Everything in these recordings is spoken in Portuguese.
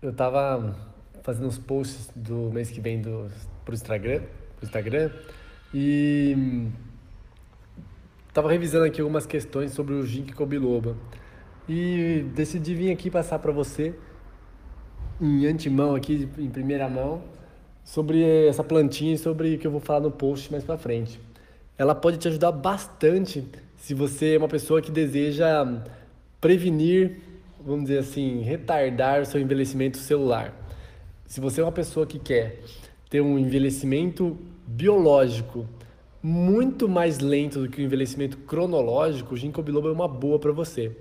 eu tava fazendo uns posts do mês que vem do, pro Instagram, pro Instagram e tava revisando aqui algumas questões sobre o ginkgo biloba e decidi vir aqui passar para você em antemão aqui, em primeira mão, sobre essa plantinha e sobre o que eu vou falar no post mais para frente. Ela pode te ajudar bastante se você é uma pessoa que deseja prevenir, vamos dizer assim, retardar o seu envelhecimento celular. Se você é uma pessoa que quer ter um envelhecimento biológico muito mais lento do que o envelhecimento cronológico, o ginkgo biloba é uma boa para você,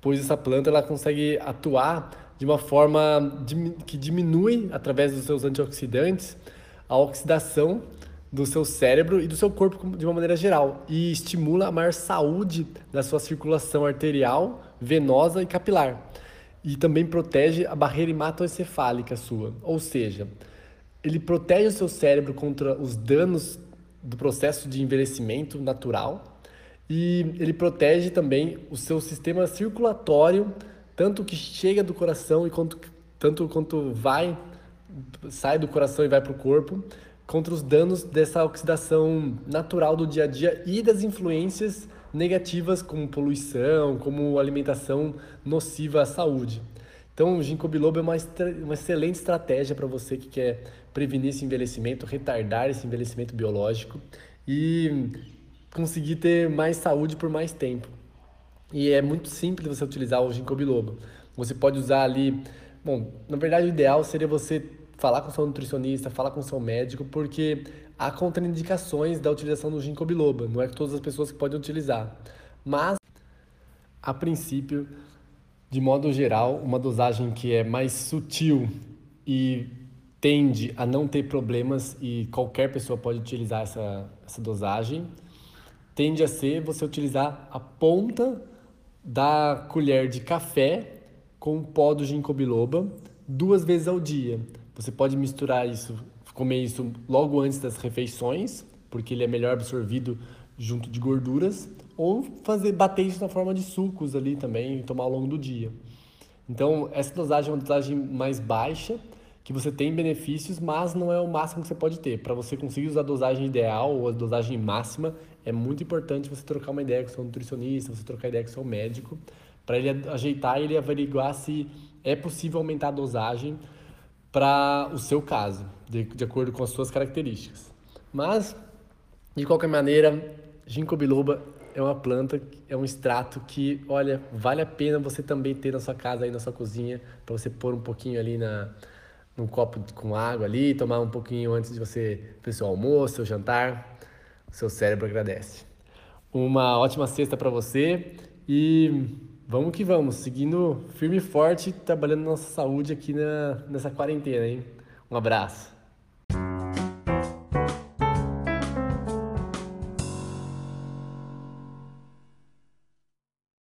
pois essa planta ela consegue atuar de uma forma que diminui através dos seus antioxidantes a oxidação do seu cérebro e do seu corpo de uma maneira geral e estimula a maior saúde da sua circulação arterial, venosa e capilar. E também protege a barreira hematoencefálica sua, ou seja, ele protege o seu cérebro contra os danos do processo de envelhecimento natural e ele protege também o seu sistema circulatório, tanto que chega do coração e quanto, tanto quanto vai, sai do coração e vai para o corpo, contra os danos dessa oxidação natural do dia a dia e das influências negativas como poluição, como alimentação nociva à saúde. Então, o ginkgo biloba é uma, uma excelente estratégia para você que quer prevenir esse envelhecimento, retardar esse envelhecimento biológico e conseguir ter mais saúde por mais tempo. E é muito simples você utilizar o ginkgo biloba. Você pode usar ali, bom, na verdade o ideal seria você falar com seu nutricionista, falar com seu médico, porque há contraindicações da utilização do ginkgo biloba, não é todas as pessoas que podem utilizar. Mas, a princípio, de modo geral, uma dosagem que é mais sutil e tende a não ter problemas e qualquer pessoa pode utilizar essa, essa dosagem, tende a ser você utilizar a ponta da colher de café com o pó do ginkgo biloba duas vezes ao dia. Você pode misturar isso, comer isso logo antes das refeições, porque ele é melhor absorvido junto de gorduras, ou fazer bater isso na forma de sucos ali também e tomar ao longo do dia. Então, essa dosagem é uma dosagem mais baixa, que você tem benefícios, mas não é o máximo que você pode ter. Para você conseguir usar a dosagem ideal ou a dosagem máxima, é muito importante você trocar uma ideia com seu nutricionista, você trocar ideia com seu médico, para ele ajeitar e ele averiguar se é possível aumentar a dosagem para o seu caso, de, de acordo com as suas características. Mas, de qualquer maneira, ginkgo biloba é uma planta, é um extrato que, olha, vale a pena você também ter na sua casa, aí na sua cozinha, para você pôr um pouquinho ali na num copo com água ali, tomar um pouquinho antes de você fazer seu almoço, seu jantar. O seu cérebro agradece. Uma ótima sexta para você e Vamos que vamos, seguindo firme e forte, trabalhando nossa saúde aqui na, nessa quarentena, hein? Um abraço.